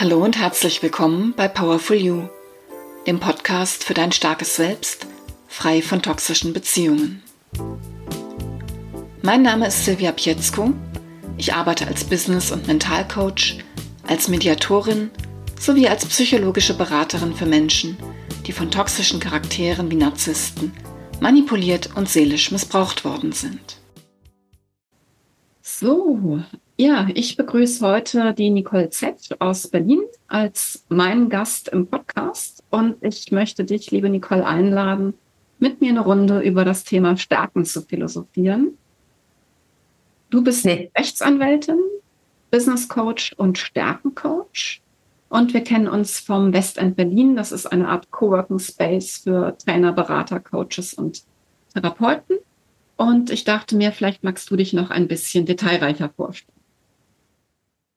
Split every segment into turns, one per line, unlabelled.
Hallo und herzlich willkommen bei Powerful You, dem Podcast für dein starkes Selbst, frei von toxischen Beziehungen. Mein Name ist Silvia Pietzko. Ich arbeite als Business- und Mentalcoach, als Mediatorin sowie als psychologische Beraterin für Menschen, die von toxischen Charakteren wie Narzissten manipuliert und seelisch missbraucht worden sind.
So, ja, ich begrüße heute die Nicole Z aus Berlin als meinen Gast im Podcast und ich möchte dich, liebe Nicole, einladen, mit mir eine Runde über das Thema Stärken zu philosophieren. Du bist nee. Rechtsanwältin, Business Coach und Stärkencoach und wir kennen uns vom Westend Berlin. Das ist eine Art Coworking Space für Trainer, Berater, Coaches und Therapeuten. Und ich dachte mir, vielleicht magst du dich noch ein bisschen detailreicher vorstellen.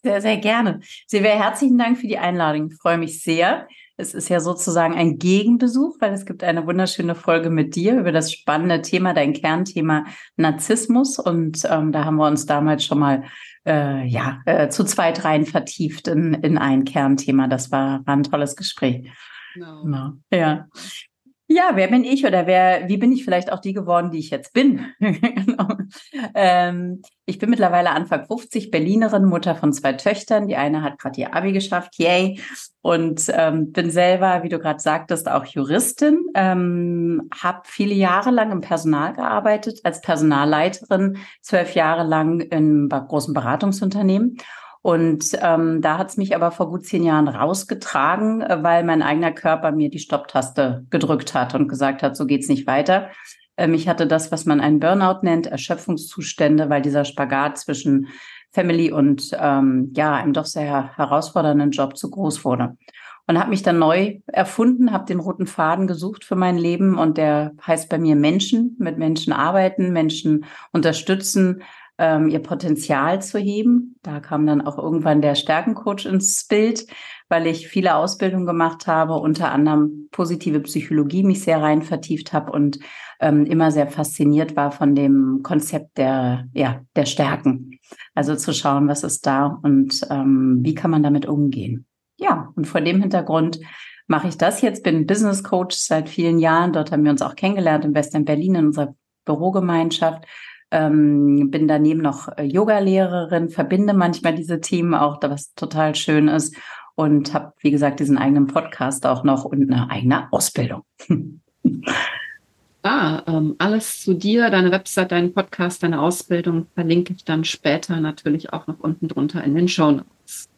Sehr, sehr gerne. Silvia, herzlichen Dank für die Einladung. Ich freue mich sehr. Es ist ja sozusagen ein Gegenbesuch, weil es gibt eine wunderschöne Folge mit dir über das spannende Thema, dein Kernthema Narzissmus. Und ähm, da haben wir uns damals schon mal äh, ja, äh, zu zweit rein vertieft in, in ein Kernthema. Das war, war ein tolles Gespräch. Genau. genau. Ja. Ja, wer bin ich oder wer, wie bin ich vielleicht auch die geworden, die ich jetzt bin? genau. ähm, ich bin mittlerweile Anfang 50, Berlinerin, Mutter von zwei Töchtern. Die eine hat gerade ihr Abi geschafft, yay. Und ähm, bin selber, wie du gerade sagtest, auch Juristin. Ähm, habe viele Jahre lang im Personal gearbeitet, als Personalleiterin, zwölf Jahre lang in großen Beratungsunternehmen und ähm, da hat es mich aber vor gut zehn Jahren rausgetragen, äh, weil mein eigener Körper mir die Stopptaste gedrückt hat und gesagt hat, so geht's nicht weiter. Ähm, ich hatte das, was man einen Burnout nennt, Erschöpfungszustände, weil dieser Spagat zwischen Family und ähm, ja, einem doch sehr herausfordernden Job zu groß wurde. Und habe mich dann neu erfunden, habe den roten Faden gesucht für mein Leben und der heißt bei mir Menschen, mit Menschen arbeiten, Menschen unterstützen, ähm, ihr Potenzial zu heben. Da kam dann auch irgendwann der Stärkencoach ins Bild, weil ich viele Ausbildungen gemacht habe, unter anderem positive Psychologie mich sehr rein vertieft habe und ähm, immer sehr fasziniert war von dem Konzept der, ja, der Stärken. Also zu schauen, was ist da und ähm, wie kann man damit umgehen. Ja, und vor dem Hintergrund mache ich das jetzt, bin Business Coach seit vielen Jahren. Dort haben wir uns auch kennengelernt in West Berlin in unserer Bürogemeinschaft ähm, bin daneben noch äh, Yoga-Lehrerin, verbinde manchmal diese Themen auch, was total schön ist und habe, wie gesagt, diesen eigenen Podcast auch noch und eine eigene Ausbildung.
Ah, ähm, alles zu dir, deine Website, deinen Podcast, deine Ausbildung verlinke ich dann später natürlich auch noch unten drunter in den Show Notes.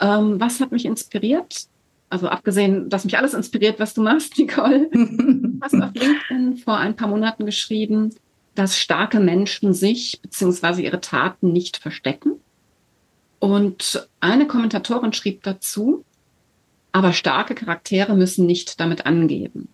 Ähm, was hat mich inspiriert? Also abgesehen, dass mich alles inspiriert, was du machst, Nicole. du hast auf LinkedIn vor ein paar Monaten geschrieben, dass starke Menschen sich bzw. ihre Taten nicht verstecken. Und eine Kommentatorin schrieb dazu, aber starke Charaktere müssen nicht damit angeben.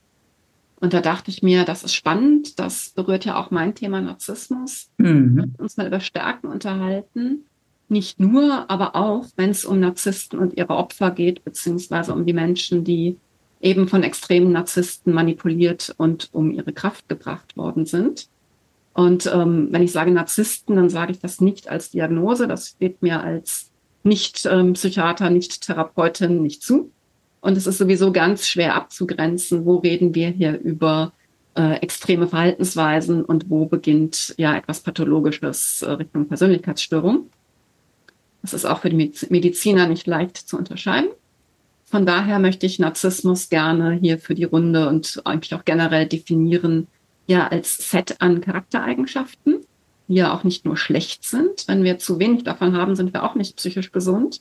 Und da dachte ich mir, das ist spannend, das berührt ja auch mein Thema Narzissmus. Mhm. Uns mal über Stärken unterhalten. Nicht nur, aber auch, wenn es um Narzissten und ihre Opfer geht, beziehungsweise um die Menschen, die eben von extremen Narzissten manipuliert und um ihre Kraft gebracht worden sind. Und ähm, wenn ich sage Narzissten, dann sage ich das nicht als Diagnose. Das steht mir als nicht ähm, Psychiater, nicht Therapeutin nicht zu. Und es ist sowieso ganz schwer abzugrenzen, wo reden wir hier über äh, extreme Verhaltensweisen und wo beginnt ja etwas Pathologisches äh, Richtung Persönlichkeitsstörung. Das ist auch für die Mediziner nicht leicht zu unterscheiden. Von daher möchte ich Narzissmus gerne hier für die Runde und eigentlich auch generell definieren ja als Set an Charaktereigenschaften, die ja auch nicht nur schlecht sind. Wenn wir zu wenig davon haben, sind wir auch nicht psychisch gesund.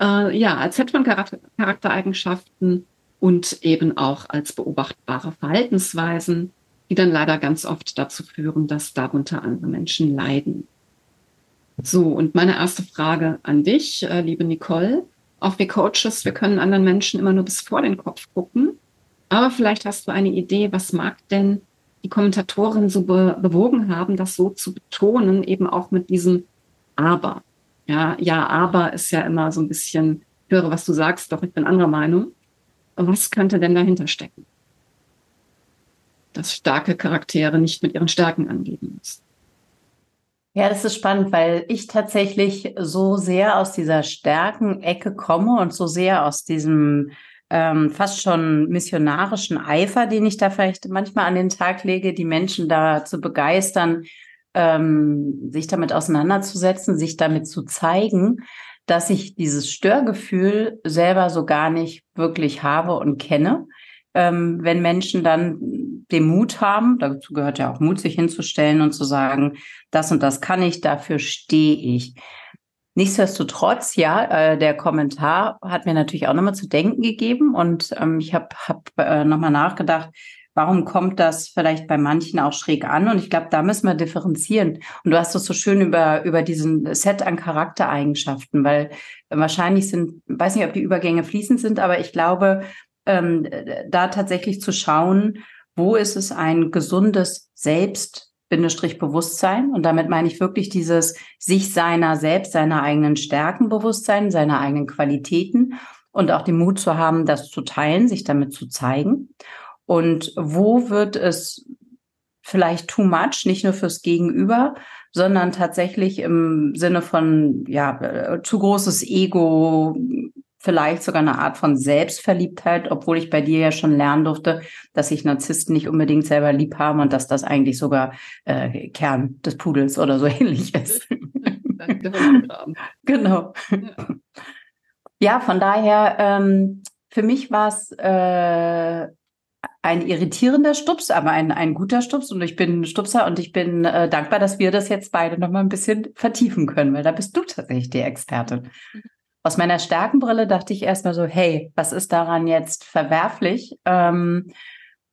Äh, ja, als Set von Charakter Charaktereigenschaften und eben auch als beobachtbare Verhaltensweisen, die dann leider ganz oft dazu führen, dass darunter andere Menschen leiden. So, und meine erste Frage an dich, äh, liebe Nicole. Auch wir Coaches, wir können anderen Menschen immer nur bis vor den Kopf gucken. Aber vielleicht hast du eine Idee, was mag denn die Kommentatoren so be bewogen haben, das so zu betonen, eben auch mit diesem Aber. Ja, ja, aber ist ja immer so ein bisschen, höre, was du sagst, doch ich bin anderer Meinung. Was könnte denn dahinter stecken? Dass starke Charaktere nicht mit ihren Stärken angeben müssen.
Ja, das ist spannend, weil ich tatsächlich so sehr aus dieser Stärken-Ecke komme und so sehr aus diesem ähm, fast schon missionarischen Eifer, den ich da vielleicht manchmal an den Tag lege, die Menschen da zu begeistern, ähm, sich damit auseinanderzusetzen, sich damit zu zeigen, dass ich dieses Störgefühl selber so gar nicht wirklich habe und kenne. Ähm, wenn Menschen dann den Mut haben, dazu gehört ja auch Mut, sich hinzustellen und zu sagen, das und das kann ich, dafür stehe ich. Nichtsdestotrotz, ja, äh, der Kommentar hat mir natürlich auch nochmal zu denken gegeben und ähm, ich habe hab, äh, nochmal nachgedacht, warum kommt das vielleicht bei manchen auch schräg an? Und ich glaube, da müssen wir differenzieren. Und du hast es so schön über, über diesen Set an Charaktereigenschaften, weil wahrscheinlich sind, weiß nicht, ob die Übergänge fließend sind, aber ich glaube, ähm, da tatsächlich zu schauen, wo ist es ein gesundes Selbst Bindestrich Bewusstsein. Und damit meine ich wirklich dieses sich seiner selbst, seiner eigenen Stärken Bewusstsein, seiner eigenen Qualitäten und auch den Mut zu haben, das zu teilen, sich damit zu zeigen. Und wo wird es vielleicht too much, nicht nur fürs Gegenüber, sondern tatsächlich im Sinne von, ja, äh, zu großes Ego, vielleicht sogar eine Art von Selbstverliebtheit, obwohl ich bei dir ja schon lernen durfte, dass sich Narzissten nicht unbedingt selber lieb haben und dass das eigentlich sogar äh, Kern des Pudels oder so ähnlich ist. genau. Ja. ja. von daher, ähm, für mich war es äh, ein irritierender Stups, aber ein, ein guter Stups und ich bin Stupser und ich bin äh, dankbar, dass wir das jetzt beide noch mal ein bisschen vertiefen können, weil da bist du tatsächlich die Expertin. Mhm. Aus meiner Stärkenbrille dachte ich erstmal so, hey, was ist daran jetzt verwerflich? Ähm,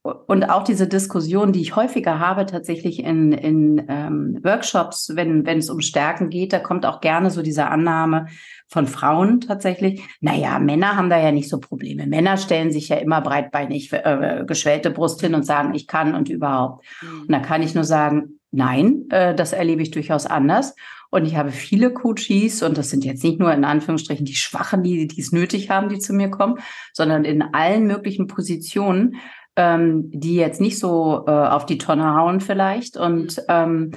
und auch diese Diskussion, die ich häufiger habe, tatsächlich in, in ähm, Workshops, wenn, wenn es um Stärken geht, da kommt auch gerne so diese Annahme von Frauen tatsächlich. Naja, Männer haben da ja nicht so Probleme. Männer stellen sich ja immer breitbeinig äh, geschwellte Brust hin und sagen, ich kann und überhaupt. Mhm. Und da kann ich nur sagen, nein, äh, das erlebe ich durchaus anders. Und ich habe viele Coaches, und das sind jetzt nicht nur in Anführungsstrichen die Schwachen, die, die es nötig haben, die zu mir kommen, sondern in allen möglichen Positionen, ähm, die jetzt nicht so äh, auf die Tonne hauen vielleicht und mhm. ähm,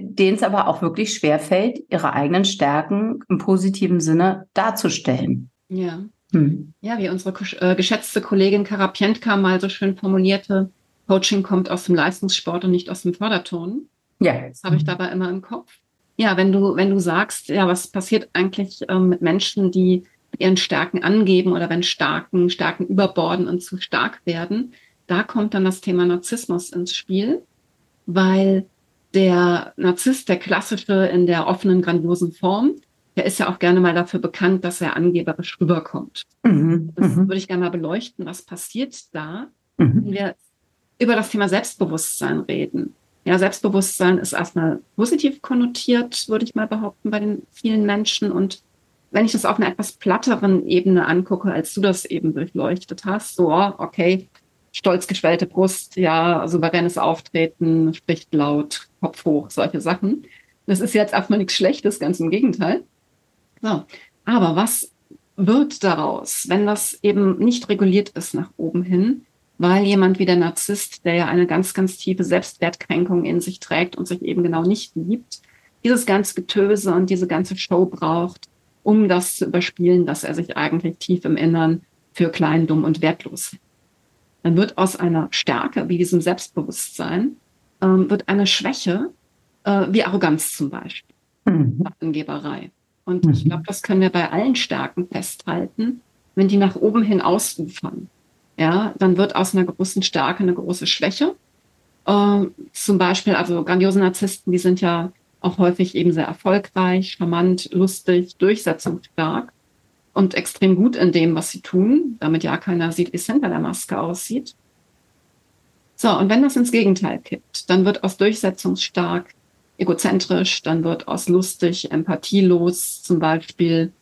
denen es aber auch wirklich schwerfällt, ihre eigenen Stärken im positiven Sinne darzustellen.
Ja. Hm. Ja, wie unsere äh, geschätzte Kollegin Karapientka mal so schön formulierte, Coaching kommt aus dem Leistungssport und nicht aus dem Förderton. Ja. Das habe ich dabei immer im Kopf. Ja, wenn du, wenn du sagst, ja, was passiert eigentlich ähm, mit Menschen, die ihren Stärken angeben oder wenn Starken, Stärken überborden und zu stark werden, da kommt dann das Thema Narzissmus ins Spiel, weil der Narzisst, der klassische in der offenen, grandiosen Form, der ist ja auch gerne mal dafür bekannt, dass er angeberisch rüberkommt. Mhm, das mhm. würde ich gerne mal beleuchten. Was passiert da, mhm. wenn wir über das Thema Selbstbewusstsein reden? Ja, Selbstbewusstsein ist erstmal positiv konnotiert, würde ich mal behaupten, bei den vielen Menschen. Und wenn ich das auf einer etwas platteren Ebene angucke, als du das eben durchleuchtet hast, so, okay, stolz geschwellte Brust, ja, souveränes Auftreten, spricht laut, Kopf hoch, solche Sachen. Das ist jetzt erstmal nichts Schlechtes, ganz im Gegenteil. So. Aber was wird daraus, wenn das eben nicht reguliert ist nach oben hin? weil jemand wie der Narzisst, der ja eine ganz, ganz tiefe Selbstwertkränkung in sich trägt und sich eben genau nicht liebt, dieses ganze Getöse und diese ganze Show braucht, um das zu überspielen, dass er sich eigentlich tief im Innern für klein, dumm und wertlos hält. Dann wird aus einer Stärke wie diesem Selbstbewusstsein ähm, wird eine Schwäche äh, wie Arroganz zum Beispiel, mhm. Angeberei. Und mhm. ich glaube, das können wir bei allen Stärken festhalten, wenn die nach oben hin ausufern ja, dann wird aus einer großen Stärke eine große Schwäche. Äh, zum Beispiel, also grandiose Narzissten, die sind ja auch häufig eben sehr erfolgreich, charmant, lustig, durchsetzungsstark und extrem gut in dem, was sie tun, damit ja keiner sieht, wie es hinter der Maske aussieht. So, und wenn das ins Gegenteil kippt, dann wird aus durchsetzungsstark egozentrisch, dann wird aus lustig, empathielos zum Beispiel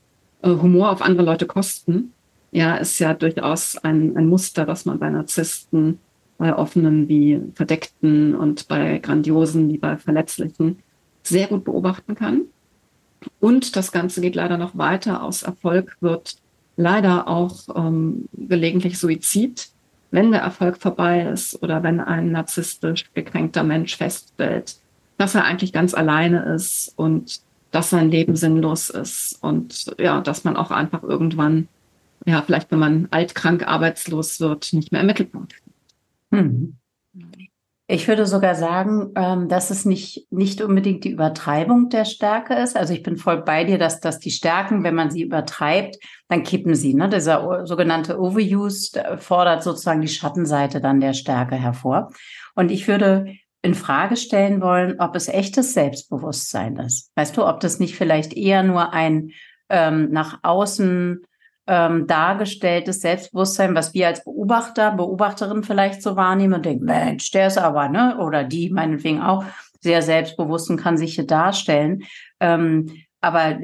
äh, Humor auf andere Leute kosten ja, ist ja durchaus ein, ein Muster, das man bei Narzissten, bei offenen wie verdeckten und bei grandiosen wie bei verletzlichen sehr gut beobachten kann. Und das Ganze geht leider noch weiter. Aus Erfolg wird leider auch ähm, gelegentlich Suizid, wenn der Erfolg vorbei ist oder wenn ein narzisstisch gekränkter Mensch feststellt, dass er eigentlich ganz alleine ist und dass sein Leben sinnlos ist und ja, dass man auch einfach irgendwann, ja, vielleicht wenn man altkrank arbeitslos wird, nicht mehr im Mittelpunkt. Hm.
Ich würde sogar sagen, ähm, dass es nicht, nicht unbedingt die Übertreibung der Stärke ist. Also ich bin voll bei dir, dass, dass die Stärken, wenn man sie übertreibt, dann kippen sie. Ne? Dieser sogenannte Overuse äh, fordert sozusagen die Schattenseite dann der Stärke hervor. Und ich würde in Frage stellen wollen, ob es echtes Selbstbewusstsein ist. Weißt du, ob das nicht vielleicht eher nur ein ähm, nach außen ähm, dargestelltes Selbstbewusstsein, was wir als Beobachter, Beobachterin vielleicht so wahrnehmen und denken, Mensch, der ist aber, ne, oder die meinetwegen auch sehr selbstbewusst und kann sich hier darstellen. Ähm, aber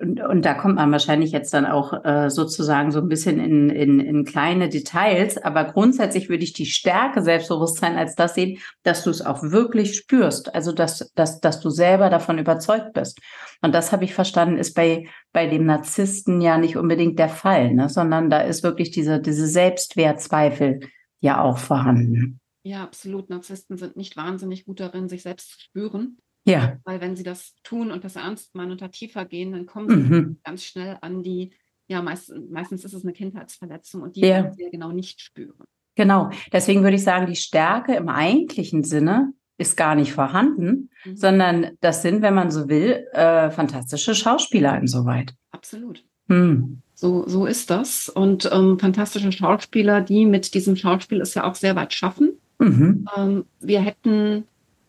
und, und da kommt man wahrscheinlich jetzt dann auch äh, sozusagen so ein bisschen in, in, in kleine Details. Aber grundsätzlich würde ich die Stärke Selbstbewusstsein als das sehen, dass du es auch wirklich spürst. Also dass, dass, dass du selber davon überzeugt bist. Und das habe ich verstanden, ist bei, bei dem Narzissten ja nicht unbedingt der Fall, ne? sondern da ist wirklich diese, diese Selbstwertzweifel ja auch vorhanden.
Ja, absolut. Narzissten sind nicht wahnsinnig gut darin, sich selbst zu spüren.
Ja.
Weil wenn sie das tun und das ernst meinen und da tiefer gehen, dann kommen sie mhm. ganz schnell an die, ja, meist, meistens ist es eine Kindheitsverletzung und die ja. können sie ja genau nicht spüren.
Genau. Deswegen würde ich sagen, die Stärke im eigentlichen Sinne ist gar nicht vorhanden, mhm. sondern das sind, wenn man so will, äh, fantastische Schauspieler insoweit.
Absolut. Mhm. So, so ist das. Und ähm, fantastische Schauspieler, die mit diesem Schauspiel es ja auch sehr weit schaffen. Mhm. Ähm, wir hätten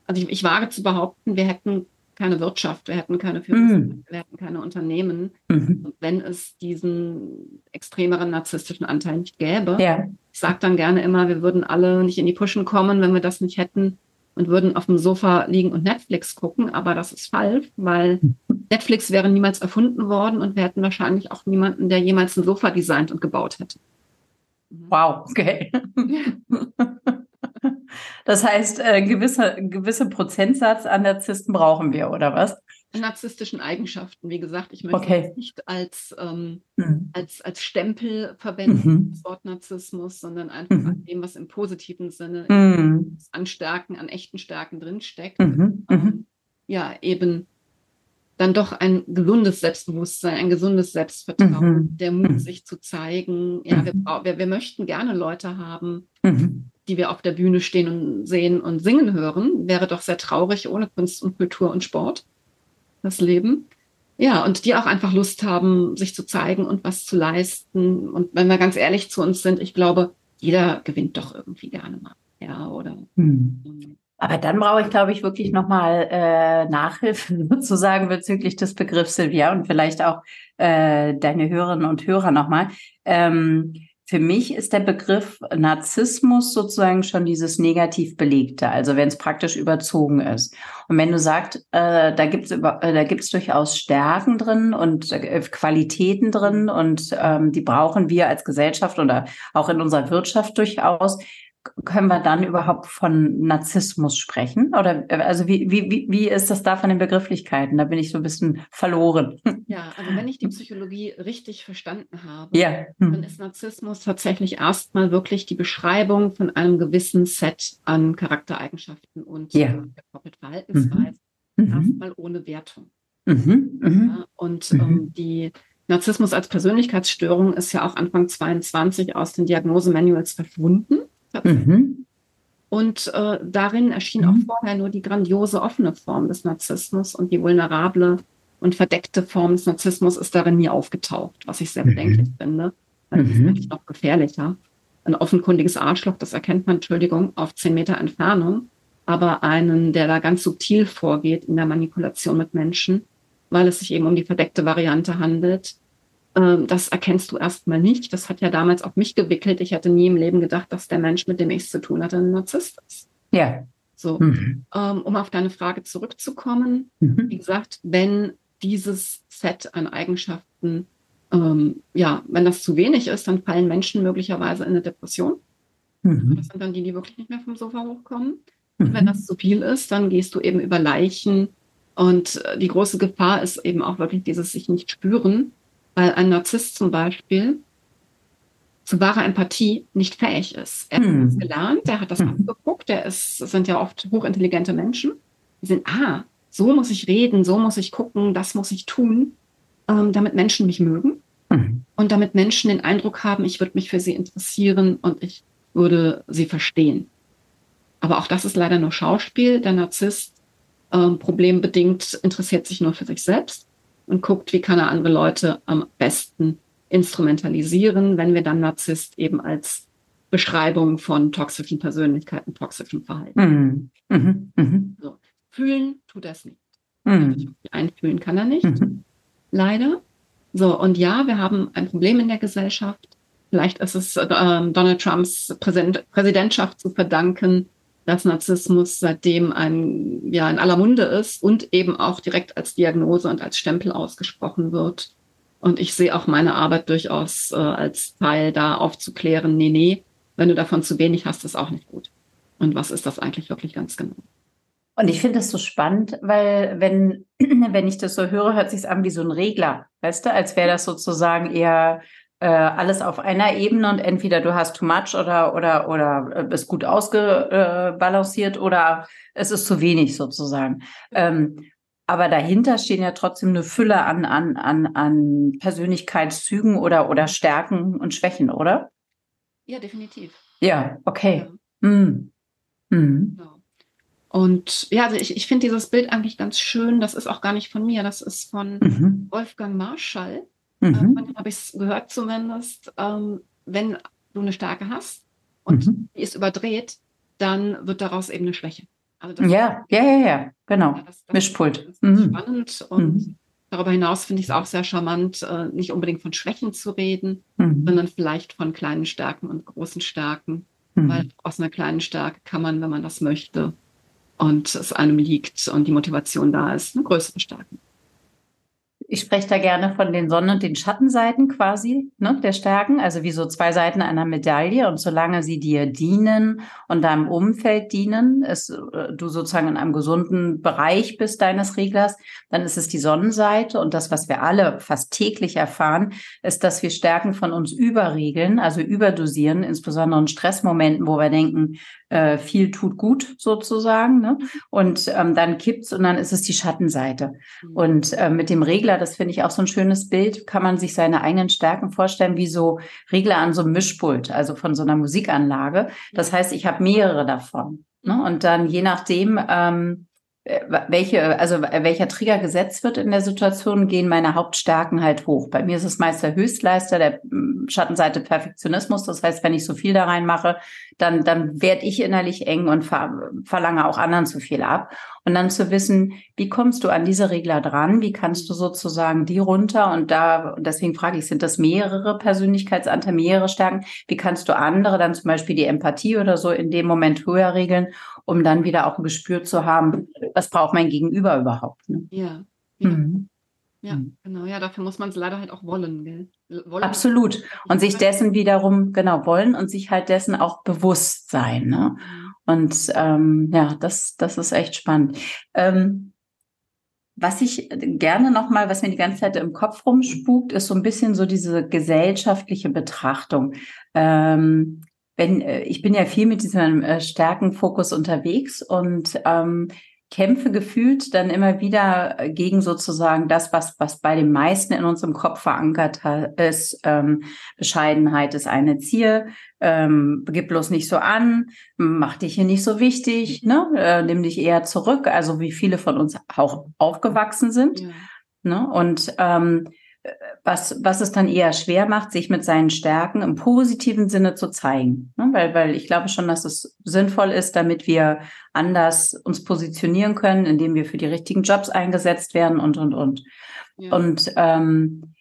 also ich, ich wage zu behaupten, wir hätten keine Wirtschaft, wir hätten keine Führungskräfte, mm. wir hätten keine Unternehmen, mhm. wenn es diesen extremeren narzisstischen Anteil nicht gäbe. Ja. Ich sage dann gerne immer, wir würden alle nicht in die Puschen kommen, wenn wir das nicht hätten und würden auf dem Sofa liegen und Netflix gucken, aber das ist falsch, weil Netflix wäre niemals erfunden worden und wir hätten wahrscheinlich auch niemanden, der jemals ein Sofa designt und gebaut hätte.
Wow, okay. Das heißt, äh, gewisse, gewisse Prozentsatz an Narzissten brauchen wir, oder was?
Narzisstischen Eigenschaften, wie gesagt, ich möchte okay. das nicht als, ähm, mhm. als, als Stempel verwenden, mhm. das Wort Narzissmus, sondern einfach mhm. an dem, was im positiven Sinne mhm. an Stärken, an echten Stärken drinsteckt. Mhm. Ähm, mhm. ja, eben dann doch ein gesundes Selbstbewusstsein, ein gesundes Selbstvertrauen, der Mut, sich zu zeigen. Ja, wir, wir, wir möchten gerne Leute haben, die wir auf der Bühne stehen und sehen und singen hören, wäre doch sehr traurig ohne Kunst und Kultur und Sport, das Leben. Ja, und die auch einfach Lust haben, sich zu zeigen und was zu leisten. Und wenn wir ganz ehrlich zu uns sind, ich glaube, jeder gewinnt doch irgendwie gerne mal. Ja, oder? Hm.
Aber dann brauche ich, glaube ich, wirklich nochmal äh, Nachhilfe sozusagen bezüglich des Begriffs Silvia und vielleicht auch äh, deine Hörerinnen und Hörer nochmal. Ähm, für mich ist der Begriff Narzissmus sozusagen schon dieses negativ belegte, also wenn es praktisch überzogen ist. Und wenn du sagst, äh, da gibt es äh, gibt's durchaus Stärken drin und äh, Qualitäten drin und ähm, die brauchen wir als Gesellschaft oder auch in unserer Wirtschaft durchaus, können wir dann überhaupt von Narzissmus sprechen? Oder also wie, wie, wie ist das da von den Begrifflichkeiten? Da bin ich so ein bisschen verloren.
Ja, also wenn ich die Psychologie richtig verstanden habe, ja. hm. dann ist Narzissmus tatsächlich erstmal wirklich die Beschreibung von einem gewissen Set an Charaktereigenschaften und ja. Äh, Verhaltensweisen. Mhm. Erstmal ohne Wertung. Mhm. Mhm. Ja, und mhm. ähm, die Narzissmus als Persönlichkeitsstörung ist ja auch Anfang 22 aus den Diagnosemanuals verschwunden. Mhm. Und äh, darin erschien mhm. auch vorher nur die grandiose offene Form des Narzissmus und die vulnerable und verdeckte Form des Narzissmus ist darin nie aufgetaucht, was ich sehr mhm. bedenklich finde. Das ist mhm. eigentlich noch gefährlicher. Ein offenkundiges Arschloch, das erkennt man, Entschuldigung, auf zehn Meter Entfernung, aber einen, der da ganz subtil vorgeht in der Manipulation mit Menschen, weil es sich eben um die verdeckte Variante handelt, das erkennst du erstmal nicht. Das hat ja damals auf mich gewickelt. Ich hätte nie im Leben gedacht, dass der Mensch, mit dem ich es zu tun hatte, ein Narzisst ist.
Ja.
So, mhm. Ähm, um auf deine Frage zurückzukommen. Mhm. Wie gesagt, wenn dieses Set an Eigenschaften, ähm, ja, wenn das zu wenig ist, dann fallen Menschen möglicherweise in eine Depression. Mhm. Das sind dann die, die wirklich nicht mehr vom Sofa hochkommen. Und wenn mhm. das zu viel ist, dann gehst du eben über Leichen. Und äh, die große Gefahr ist eben auch wirklich dieses sich nicht spüren weil ein Narzisst zum Beispiel zu wahrer Empathie nicht fähig ist. Er hm. hat das gelernt, er hat das hm. abgeguckt, er ist, sind ja oft hochintelligente Menschen. die sind, ah, so muss ich reden, so muss ich gucken, das muss ich tun, ähm, damit Menschen mich mögen mhm. und damit Menschen den Eindruck haben, ich würde mich für sie interessieren und ich würde sie verstehen. Aber auch das ist leider nur Schauspiel. Der Narzisst ähm, problembedingt interessiert sich nur für sich selbst und guckt, wie kann er andere Leute am besten instrumentalisieren, wenn wir dann Narzisst eben als Beschreibung von toxischen Persönlichkeiten, toxischem Verhalten. Mhm. Mhm. Mhm. So. Fühlen tut er es nicht. Mhm. Einfühlen kann er nicht. Mhm. Leider. So, und ja, wir haben ein Problem in der Gesellschaft. Vielleicht ist es äh, Donald Trumps Präsident, Präsidentschaft zu verdanken, dass Narzissmus seitdem ein, ja, in aller Munde ist und eben auch direkt als Diagnose und als Stempel ausgesprochen wird. Und ich sehe auch meine Arbeit durchaus äh, als Teil da aufzuklären, nee, nee, wenn du davon zu wenig hast, ist auch nicht gut. Und was ist das eigentlich wirklich ganz genau?
Und ich finde das so spannend, weil wenn, wenn ich das so höre, hört sich an wie so ein Regler, weißt du, als wäre das sozusagen eher äh, alles auf einer Ebene und entweder du hast too much oder oder oder ist gut ausgebalanciert oder es ist zu wenig sozusagen. Ähm, aber dahinter stehen ja trotzdem eine Fülle an an an an Persönlichkeitszügen oder oder Stärken und Schwächen, oder?
Ja, definitiv.
Ja, okay. Ja. Mm.
Mm. Genau. Und ja, also ich, ich finde dieses Bild eigentlich ganz schön. Das ist auch gar nicht von mir, das ist von mhm. Wolfgang Marschall. Mhm. Äh, von dem habe ich es gehört zumindest. Ähm, wenn du eine Stärke hast und mhm. die ist überdreht, dann wird daraus eben eine Schwäche.
Also ja, ja, ja, ja, genau. Ja, das, das Mischpult.
Ist, das ist mhm. spannend und mhm. darüber hinaus finde ich es auch sehr charmant, äh, nicht unbedingt von Schwächen zu reden, mhm. sondern vielleicht von kleinen Stärken und großen Stärken. Weil aus einer kleinen Stärke kann man, wenn man das möchte, und es einem liegt und die Motivation da ist, eine größere Stärken.
Ich spreche da gerne von den Sonnen- und den Schattenseiten quasi ne, der Stärken, also wie so zwei Seiten einer Medaille. Und solange sie dir dienen und deinem Umfeld dienen, ist, äh, du sozusagen in einem gesunden Bereich bist deines Reglers, dann ist es die Sonnenseite. Und das, was wir alle fast täglich erfahren, ist, dass wir Stärken von uns überregeln, also überdosieren, insbesondere in Stressmomenten, wo wir denken, äh, viel tut gut sozusagen. Ne? Und ähm, dann kippt's und dann ist es die Schattenseite. Mhm. Und äh, mit dem Regler, das finde ich auch so ein schönes Bild, kann man sich seine eigenen Stärken vorstellen, wie so Regler an so einem Mischpult, also von so einer Musikanlage. Das heißt, ich habe mehrere davon. Ne? Mhm. Und dann je nachdem, ähm, äh, welche, also welcher Trigger gesetzt wird in der Situation, gehen meine Hauptstärken halt hoch. Bei mir ist es meist der Höchstleister, der hm, Schattenseite Perfektionismus. Das heißt, wenn ich so viel da reinmache, dann, dann werde ich innerlich eng und ver verlange auch anderen zu viel ab. Und dann zu wissen, wie kommst du an diese Regler dran? Wie kannst du sozusagen die runter? Und da, deswegen frage ich, sind das mehrere Persönlichkeitsanteile, mehrere Stärken? Wie kannst du andere dann zum Beispiel die Empathie oder so in dem Moment höher regeln, um dann wieder auch ein Gespür zu haben, was braucht mein Gegenüber überhaupt?
Ne? Ja. Ja. Mhm. Ja, mhm. genau. Ja, dafür muss man es leider halt auch wollen, gell? Wollen.
Absolut. Und sich dessen wiederum, genau, wollen und sich halt dessen auch bewusst sein. Ne? Mhm. Und ähm, ja, das, das ist echt spannend. Ähm, was ich gerne nochmal, was mir die ganze Zeit im Kopf rumspukt, ist so ein bisschen so diese gesellschaftliche Betrachtung. Ähm, wenn, äh, ich bin ja viel mit diesem äh, Stärkenfokus unterwegs und ähm, kämpfe gefühlt dann immer wieder gegen sozusagen das, was, was bei den meisten in unserem Kopf verankert ist. Ähm, Bescheidenheit ist eine Ziel, ähm, gib bloß nicht so an, mach dich hier nicht so wichtig, ne? Äh, nimm dich eher zurück, also wie viele von uns auch aufgewachsen sind. Ja. Ne? Und ähm, was, was es dann eher schwer macht, sich mit seinen Stärken im positiven Sinne zu zeigen. Ne? Weil, weil ich glaube schon, dass es sinnvoll ist, damit wir anders uns positionieren können, indem wir für die richtigen Jobs eingesetzt werden und, und, und. Ja. Und ähm,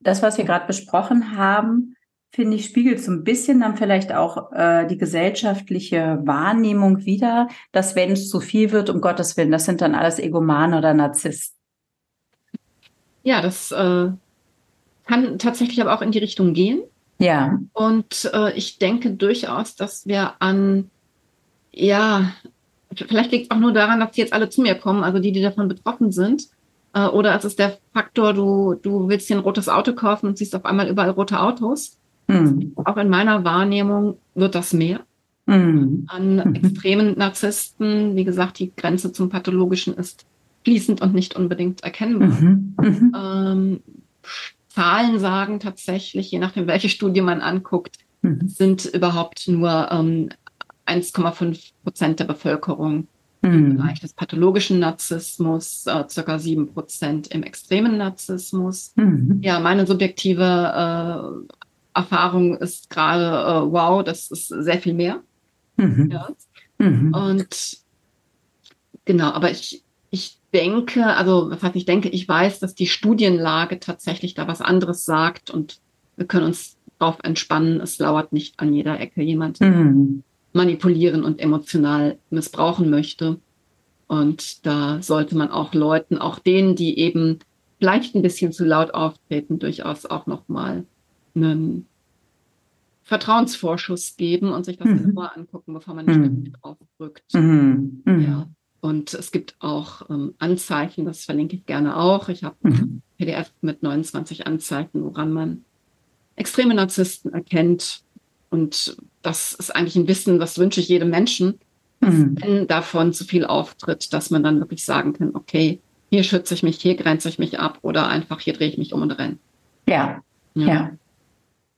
das, was wir gerade besprochen haben, finde ich, spiegelt so ein bisschen dann vielleicht auch äh, die gesellschaftliche Wahrnehmung wieder, dass wenn es zu viel wird, um Gottes Willen, das sind dann alles Egomane oder Narzissten.
Ja, das äh, kann tatsächlich aber auch in die Richtung gehen.
Ja.
Und äh, ich denke durchaus, dass wir an, ja, vielleicht liegt es auch nur daran, dass die jetzt alle zu mir kommen, also die, die davon betroffen sind. Äh, oder es ist der Faktor, du, du willst dir ein rotes Auto kaufen und siehst auf einmal überall rote Autos. Hm. Auch in meiner Wahrnehmung wird das mehr. Mhm. An mhm. extremen Narzissten, wie gesagt, die Grenze zum Pathologischen ist fließend und nicht unbedingt erkennbar. Mhm. Mhm. Ähm, Zahlen sagen tatsächlich, je nachdem, welche Studie man anguckt, mhm. sind überhaupt nur ähm, 1,5 Prozent der Bevölkerung im mhm. Bereich des pathologischen Narzissmus, äh, circa 7 Prozent im extremen Narzissmus. Mhm. Ja, meine subjektive äh, Erfahrung ist gerade, äh, wow, das ist sehr viel mehr. Mhm. Ja. Mhm. Und genau, aber ich, ich denke, also was heißt ich denke, ich weiß, dass die Studienlage tatsächlich da was anderes sagt und wir können uns darauf entspannen, es lauert nicht an jeder Ecke jemand, mhm. manipulieren und emotional missbrauchen möchte. Und da sollte man auch Leuten, auch denen, die eben vielleicht ein bisschen zu laut auftreten, durchaus auch nochmal einen Vertrauensvorschuss geben und sich das mhm. genauer angucken, bevor man nicht mhm. draufdrückt. Mhm. mhm. Ja. Und es gibt auch ähm, Anzeichen, das verlinke ich gerne auch. Ich habe mhm. PDF mit 29 Anzeichen, woran man extreme Narzissten erkennt. Und das ist eigentlich ein Wissen, das wünsche ich jedem Menschen, mhm. wenn davon zu viel auftritt, dass man dann wirklich sagen kann, okay, hier schütze ich mich, hier grenze ich mich ab oder einfach hier drehe ich mich um und renne.
Ja, ja. ja.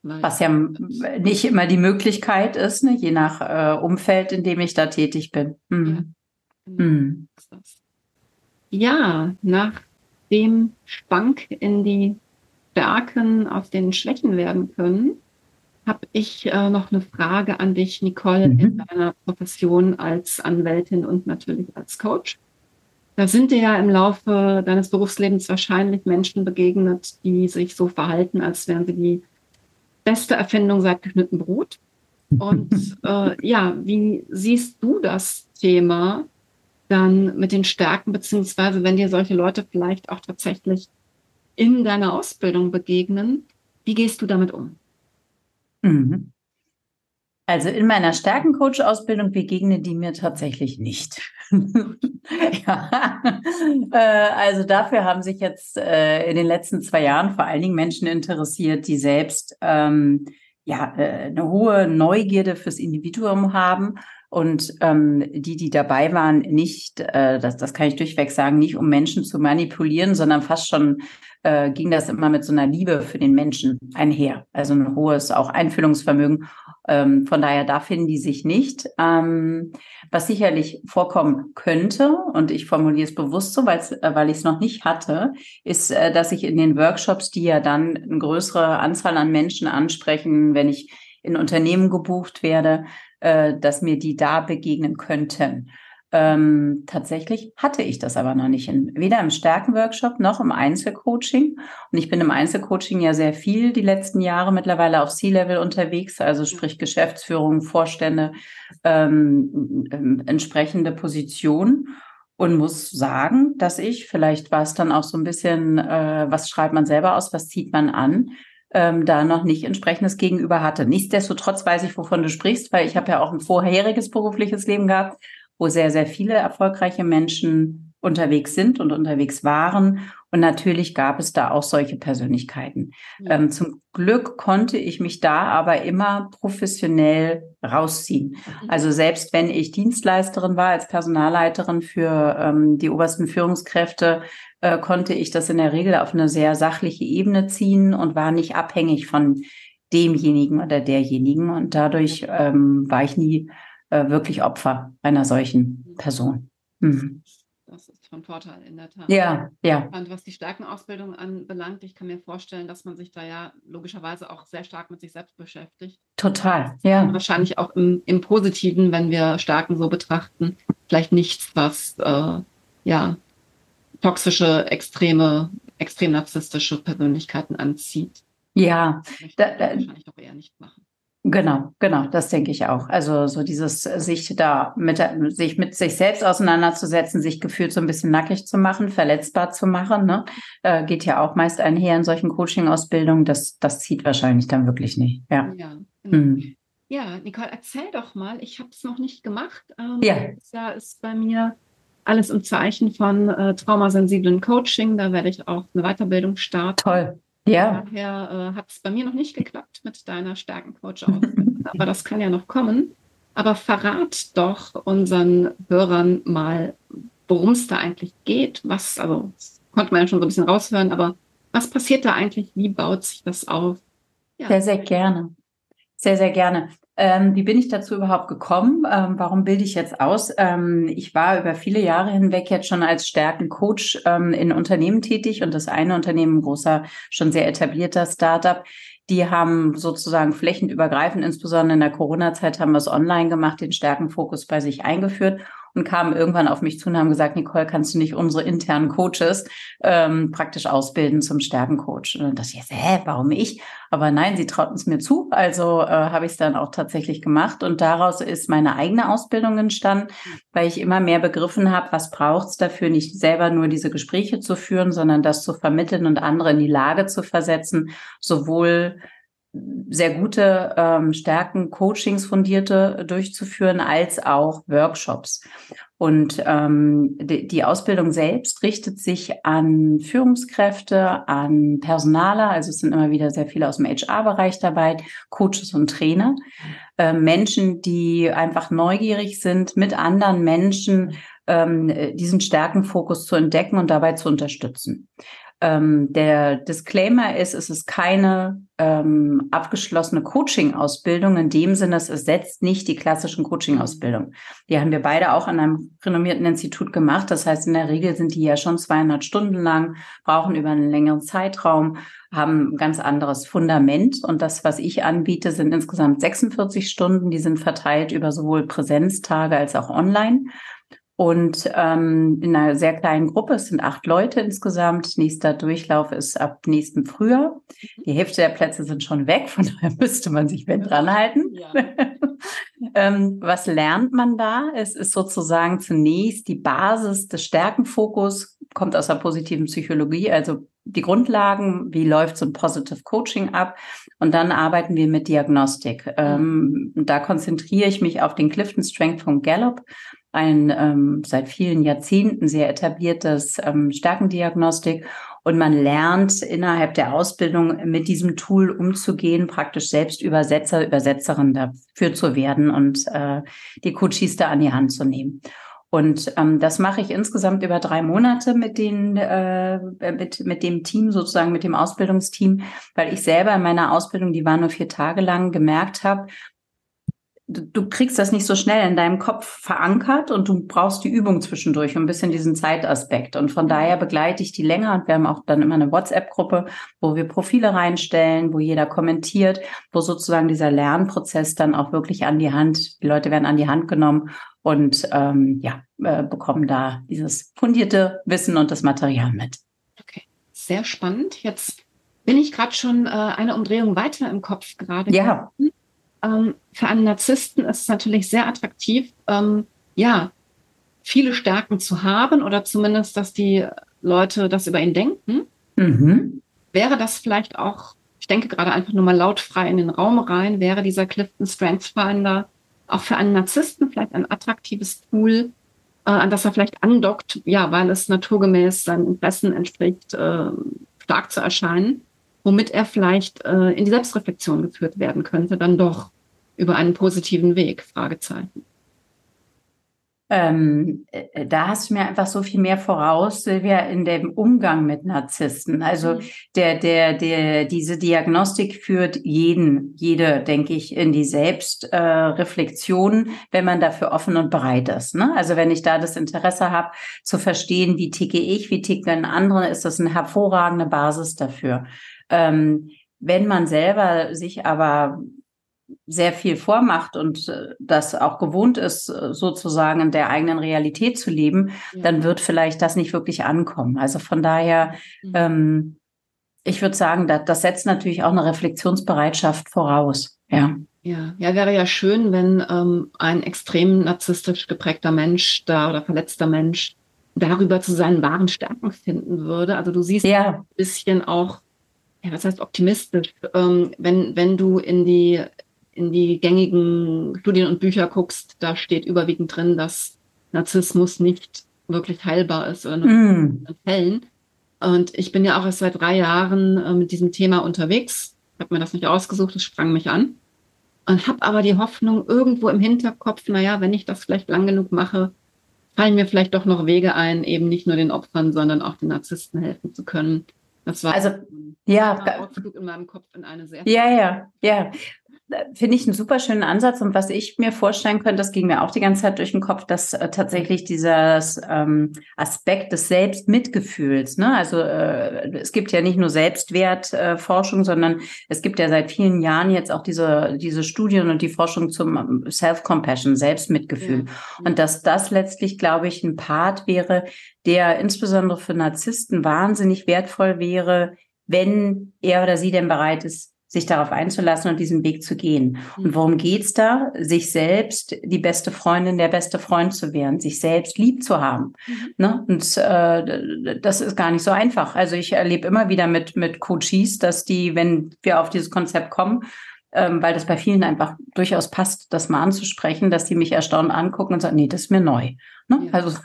Was ja nicht immer die Möglichkeit ist, ne? je nach äh, Umfeld, in dem ich da tätig bin. Mhm.
Ja. Mhm. ja, nach dem Schwank in die Stärken aus den Schwächen werden können, habe ich äh, noch eine Frage an dich, Nicole, mhm. in deiner Profession als Anwältin und natürlich als Coach. Da sind dir ja im Laufe deines Berufslebens wahrscheinlich Menschen begegnet, die sich so verhalten, als wären sie die beste Erfindung seit geschnitten Brot. Und äh, ja, wie siehst du das Thema dann mit den Stärken, beziehungsweise wenn dir solche Leute vielleicht auch tatsächlich in deiner Ausbildung begegnen, wie gehst du damit um?
Mhm. Also in meiner Stärkencoach-Ausbildung begegnen die mir tatsächlich nicht. ja. Äh, also dafür haben sich jetzt äh, in den letzten zwei Jahren vor allen Dingen Menschen interessiert, die selbst ähm, ja äh, eine hohe Neugierde fürs Individuum haben und ähm, die, die dabei waren, nicht, äh, das, das kann ich durchweg sagen, nicht um Menschen zu manipulieren, sondern fast schon äh, ging das immer mit so einer Liebe für den Menschen einher. Also ein hohes auch Einfühlungsvermögen. Ähm, von daher, da finden die sich nicht. Ähm, was sicherlich vorkommen könnte, und ich formuliere es bewusst so, äh, weil ich es noch nicht hatte, ist, äh, dass ich in den Workshops, die ja dann eine größere Anzahl an Menschen ansprechen, wenn ich in Unternehmen gebucht werde, äh, dass mir die da begegnen könnten. Ähm, tatsächlich hatte ich das aber noch nicht, in, weder im Stärkenworkshop noch im Einzelcoaching. Und ich bin im Einzelcoaching ja sehr viel die letzten Jahre mittlerweile auf C-Level unterwegs, also sprich Geschäftsführung, Vorstände, ähm, ähm, entsprechende Positionen. Und muss sagen, dass ich, vielleicht war es dann auch so ein bisschen, äh, was schreibt man selber aus, was zieht man an, ähm, da noch nicht entsprechendes Gegenüber hatte. Nichtsdestotrotz weiß ich, wovon du sprichst, weil ich habe ja auch ein vorheriges berufliches Leben gehabt wo sehr, sehr viele erfolgreiche Menschen unterwegs sind und unterwegs waren. Und natürlich gab es da auch solche Persönlichkeiten. Ja. Ähm, zum Glück konnte ich mich da aber immer professionell rausziehen. Mhm. Also selbst wenn ich Dienstleisterin war als Personalleiterin für ähm, die obersten Führungskräfte, äh, konnte ich das in der Regel auf eine sehr sachliche Ebene ziehen und war nicht abhängig von demjenigen oder derjenigen. Und dadurch ähm, war ich nie äh, wirklich Opfer einer solchen Person. Mhm.
Von Vorteil in der Tat.
Ja, ja.
Und was die Stärkenausbildung anbelangt, ich kann mir vorstellen, dass man sich da ja logischerweise auch sehr stark mit sich selbst beschäftigt.
Total, ja.
Und wahrscheinlich auch im, im Positiven, wenn wir Stärken so betrachten, vielleicht nichts, was äh, ja toxische, extreme, extrem narzisstische Persönlichkeiten anzieht.
Ja,
da, da, wahrscheinlich doch eher nicht machen.
Genau, genau, das denke ich auch. Also so dieses sich da mit sich mit sich selbst auseinanderzusetzen, sich gefühlt so ein bisschen nackig zu machen, verletzbar zu machen, ne? Äh, geht ja auch meist einher in solchen Coaching-Ausbildungen. Das, das zieht wahrscheinlich dann wirklich nicht. Ja.
Ja, genau. mhm. ja Nicole, erzähl doch mal. Ich habe es noch nicht gemacht.
Ähm, ja.
Jahr ist bei mir alles im Zeichen von äh, traumasensiblen Coaching. Da werde ich auch eine Weiterbildung starten.
Toll. Ja.
Daher äh, hat es bei mir noch nicht geklappt mit deiner Stärkencoach-Ausbildung, aber das kann ja noch kommen. Aber verrat doch unseren Hörern mal, worum es da eigentlich geht. Was, also konnte man ja schon so ein bisschen raushören, aber was passiert da eigentlich? Wie baut sich das auf?
Ja. Sehr, sehr gerne. Sehr, sehr gerne. Ähm, wie bin ich dazu überhaupt gekommen? Ähm, warum bilde ich jetzt aus? Ähm, ich war über viele Jahre hinweg jetzt schon als Stärkencoach ähm, in Unternehmen tätig und das eine Unternehmen, ein großer, schon sehr etablierter Startup, die haben sozusagen flächenübergreifend, insbesondere in der Corona-Zeit, haben wir es online gemacht, den Stärkenfokus bei sich eingeführt und kamen irgendwann auf mich zu und haben gesagt, Nicole, kannst du nicht unsere internen Coaches ähm, praktisch ausbilden zum Stärkencoach? Und ich, jetzt, hä, warum ich? Aber nein, sie trauten es mir zu, also äh, habe ich es dann auch tatsächlich gemacht und daraus ist meine eigene Ausbildung entstanden, weil ich immer mehr begriffen habe, was braucht es dafür, nicht selber nur diese Gespräche zu führen, sondern das zu vermitteln und andere in die Lage zu versetzen, sowohl sehr gute ähm, Stärken, Coachings fundierte durchzuführen, als auch Workshops. Und ähm, die, die Ausbildung selbst richtet sich an Führungskräfte, an Personaler, also es sind immer wieder sehr viele aus dem HR-Bereich dabei, Coaches und Trainer, äh, Menschen, die einfach neugierig sind, mit anderen Menschen ähm, diesen Stärkenfokus zu entdecken und dabei zu unterstützen. Ähm, der Disclaimer ist, es ist keine ähm, abgeschlossene Coaching-Ausbildung. In dem Sinne, es ersetzt nicht die klassischen Coaching-Ausbildung. Die haben wir beide auch an einem renommierten Institut gemacht. Das heißt, in der Regel sind die ja schon 200 Stunden lang, brauchen über einen längeren Zeitraum, haben ein ganz anderes Fundament. Und das, was ich anbiete, sind insgesamt 46 Stunden. Die sind verteilt über sowohl Präsenztage als auch online und ähm, in einer sehr kleinen Gruppe, es sind acht Leute insgesamt. Nächster Durchlauf ist ab nächsten Frühjahr. Mhm. Die Hälfte der Plätze sind schon weg, von daher müsste man sich wenn dran halten. Ja. ähm, was lernt man da? Es ist sozusagen zunächst die Basis des Stärkenfokus, kommt aus der positiven Psychologie, also die Grundlagen, wie läuft so ein Positive Coaching ab und dann arbeiten wir mit Diagnostik. Mhm. Ähm, da konzentriere ich mich auf den Clifton Strength von Gallup ein ähm, seit vielen Jahrzehnten sehr etabliertes ähm, Stärkendiagnostik und man lernt innerhalb der Ausbildung mit diesem Tool umzugehen, praktisch selbst Übersetzer, Übersetzerin dafür zu werden und äh, die Coaches da an die Hand zu nehmen. Und ähm, das mache ich insgesamt über drei Monate mit, den, äh, mit, mit dem Team, sozusagen mit dem Ausbildungsteam, weil ich selber in meiner Ausbildung, die war nur vier Tage lang, gemerkt habe, du kriegst das nicht so schnell in deinem Kopf verankert und du brauchst die Übung zwischendurch und ein bisschen diesen Zeitaspekt. Und von daher begleite ich die länger und wir haben auch dann immer eine WhatsApp-Gruppe, wo wir Profile reinstellen, wo jeder kommentiert, wo sozusagen dieser Lernprozess dann auch wirklich an die Hand, die Leute werden an die Hand genommen und ähm, ja, äh, bekommen da dieses fundierte Wissen und das Material mit.
Okay, sehr spannend. Jetzt bin ich gerade schon äh, eine Umdrehung weiter im Kopf gerade.
Ja. Geworden
ähm, für einen Narzissten ist es natürlich sehr attraktiv, ähm, ja, viele Stärken zu haben oder zumindest, dass die Leute das über ihn denken. Mhm. Wäre das vielleicht auch, ich denke gerade einfach nur mal lautfrei in den Raum rein, wäre dieser Clifton Strength Finder auch für einen Narzissten vielleicht ein attraktives Tool, äh, an das er vielleicht andockt, ja, weil es naturgemäß seinen Interessen entspricht, äh, stark zu erscheinen womit er vielleicht äh, in die Selbstreflexion geführt werden könnte, dann doch über einen positiven Weg? Fragezeichen.
Ähm, äh, da hast du mir einfach so viel mehr voraus, Silvia, in dem Umgang mit Narzissten. Also mhm. der, der, der, diese Diagnostik führt jeden, jede, denke ich, in die Selbstreflexion, äh, wenn man dafür offen und bereit ist. Ne? Also wenn ich da das Interesse habe, zu verstehen, wie ticke ich, wie ticken andere, ist das eine hervorragende Basis dafür. Ähm, wenn man selber sich aber sehr viel vormacht und äh, das auch gewohnt ist, äh, sozusagen in der eigenen Realität zu leben, ja. dann wird vielleicht das nicht wirklich ankommen. Also von daher, mhm. ähm, ich würde sagen, das, das setzt natürlich auch eine Reflexionsbereitschaft voraus. Ja.
Ja, ja, wäre ja schön, wenn ähm, ein extrem narzisstisch geprägter Mensch da oder verletzter Mensch darüber zu seinen wahren Stärken finden würde. Also du siehst ja. ein bisschen auch ja, was heißt optimistisch? Ähm, wenn, wenn du in die, in die gängigen Studien und Bücher guckst, da steht überwiegend drin, dass Narzissmus nicht wirklich heilbar ist oder nur mm. in Fällen. Und ich bin ja auch erst seit drei Jahren äh, mit diesem Thema unterwegs. Ich habe mir das nicht ausgesucht, es sprang mich an. und habe aber die Hoffnung irgendwo im Hinterkopf, naja, wenn ich das vielleicht lang genug mache, fallen mir vielleicht doch noch Wege ein, eben nicht nur den Opfern, sondern auch den Narzissten helfen zu können.
Das war also ja Ausflug in meinem Kopf in eine sehr ja ja ja finde ich einen super schönen Ansatz. Und was ich mir vorstellen könnte, das ging mir auch die ganze Zeit durch den Kopf, dass äh, tatsächlich dieses ähm, Aspekt des Selbstmitgefühls, ne? also äh, es gibt ja nicht nur Selbstwertforschung, äh, sondern es gibt ja seit vielen Jahren jetzt auch diese, diese Studien und die Forschung zum ähm, Self-Compassion, Selbstmitgefühl. Ja. Und dass das letztlich, glaube ich, ein Part wäre, der insbesondere für Narzissten wahnsinnig wertvoll wäre, wenn er oder sie denn bereit ist, sich darauf einzulassen und diesen Weg zu gehen. Und mhm. worum geht's da? Sich selbst die beste Freundin, der beste Freund zu werden, sich selbst lieb zu haben. Mhm. Ne? Und äh, das ist gar nicht so einfach. Also ich erlebe immer wieder mit, mit Coaches, dass die, wenn wir auf dieses Konzept kommen, ähm, weil das bei vielen einfach durchaus passt, das mal anzusprechen, dass die mich erstaunt angucken und sagen, nee, das ist mir neu. Ne? Ja. Also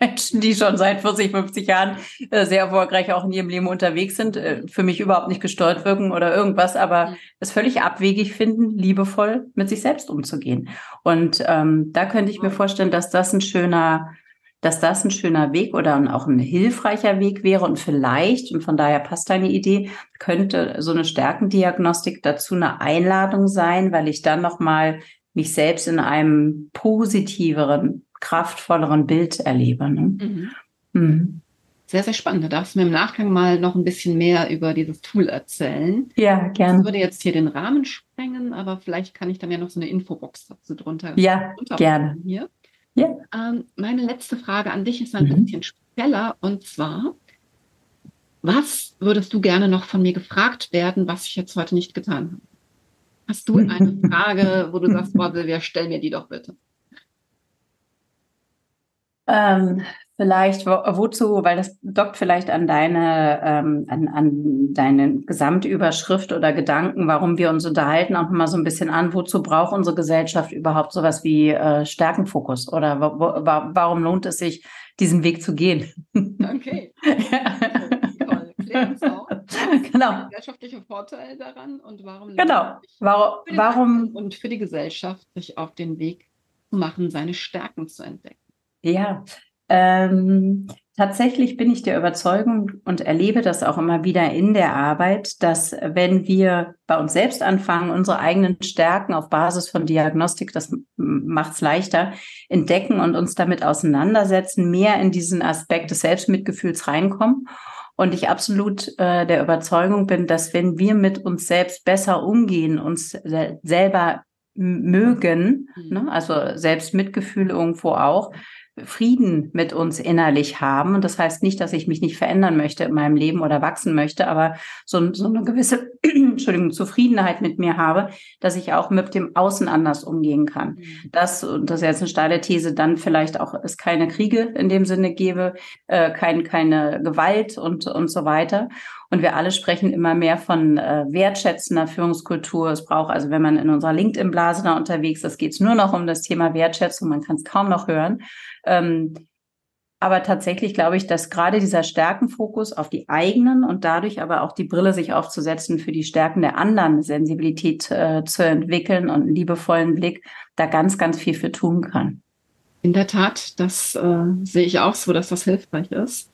Menschen, die schon seit 40, 50 Jahren äh, sehr erfolgreich auch in ihrem Leben unterwegs sind, äh, für mich überhaupt nicht gesteuert wirken oder irgendwas, aber es völlig abwegig finden, liebevoll mit sich selbst umzugehen. Und ähm, da könnte ich mir vorstellen, dass das ein schöner, dass das ein schöner Weg oder auch ein hilfreicher Weg wäre und vielleicht, und von daher passt deine Idee, könnte so eine Stärkendiagnostik dazu eine Einladung sein, weil ich dann nochmal mich selbst in einem positiveren kraftvolleren Bild erlebe. Ne? Mhm.
Mhm. Sehr, sehr spannend. Da darfst du mir im Nachgang mal noch ein bisschen mehr über dieses Tool erzählen.
Ja, gerne.
Das würde jetzt hier den Rahmen sprengen, aber vielleicht kann ich dann ja noch so eine Infobox dazu drunter.
Ja, gerne.
Hier. Ja. Ähm, meine letzte Frage an dich ist ein mhm. bisschen spezieller und zwar, was würdest du gerne noch von mir gefragt werden, was ich jetzt heute nicht getan habe? Hast du eine Frage, wo du sagst, boah, Silvia, stell mir die doch bitte.
Ähm, vielleicht, wo, wozu, weil das dockt vielleicht an deine, ähm, an, an deine Gesamtüberschrift oder Gedanken, warum wir uns unterhalten, auch mal so ein bisschen an, wozu braucht unsere Gesellschaft überhaupt sowas wie äh, Stärkenfokus oder wo, wo, warum lohnt es sich, diesen Weg zu gehen?
Okay. Uns auch. Genau. gesellschaftliche Vorteile daran und warum
genau. warum, warum
und für die Gesellschaft sich auf den Weg zu machen, seine Stärken zu entdecken.
Ja, ähm, tatsächlich bin ich der Überzeugung und erlebe das auch immer wieder in der Arbeit, dass wenn wir bei uns selbst anfangen, unsere eigenen Stärken auf Basis von Diagnostik, das macht es leichter, entdecken und uns damit auseinandersetzen, mehr in diesen Aspekt des Selbstmitgefühls reinkommen. Und ich absolut äh, der Überzeugung bin, dass wenn wir mit uns selbst besser umgehen, uns selber mögen, mhm. ne, also Selbstmitgefühl irgendwo auch, Frieden mit uns innerlich haben. Und das heißt nicht, dass ich mich nicht verändern möchte in meinem Leben oder wachsen möchte, aber so, so eine gewisse Entschuldigung, Zufriedenheit mit mir habe, dass ich auch mit dem Außen anders umgehen kann. Mhm. Das, und das ist jetzt eine steile These, dann vielleicht auch es keine Kriege in dem Sinne gebe, äh, kein, keine Gewalt und, und so weiter. Und wir alle sprechen immer mehr von äh, wertschätzender Führungskultur. Es braucht also, wenn man in unserer LinkedIn-Blase da unterwegs ist, geht es nur noch um das Thema Wertschätzung. Man kann es kaum noch hören. Ähm, aber tatsächlich glaube ich, dass gerade dieser Stärkenfokus auf die eigenen und dadurch aber auch die Brille sich aufzusetzen für die Stärken der anderen, Sensibilität äh, zu entwickeln und einen liebevollen Blick, da ganz, ganz viel für tun kann.
In der Tat, das äh, sehe ich auch so, dass das hilfreich ist.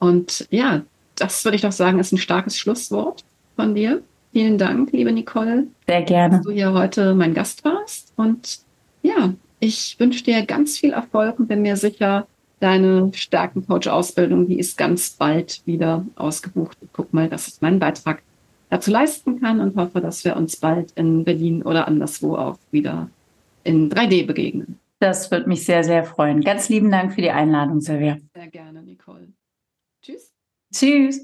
Und ja, das würde ich doch sagen, ist ein starkes Schlusswort von dir. Vielen Dank, liebe Nicole.
Sehr gerne.
Dass du hier heute mein Gast warst. Und ja, ich wünsche dir ganz viel Erfolg und bin mir sicher, deine Stärkencoach-Ausbildung, die ist ganz bald wieder ausgebucht. Ich guck mal, dass ich meinen Beitrag dazu leisten kann und hoffe, dass wir uns bald in Berlin oder anderswo auch wieder in 3D begegnen.
Das würde mich sehr, sehr freuen. Ganz lieben Dank für die Einladung, Silvia.
Sehr gerne, Nicole.
Tschüss.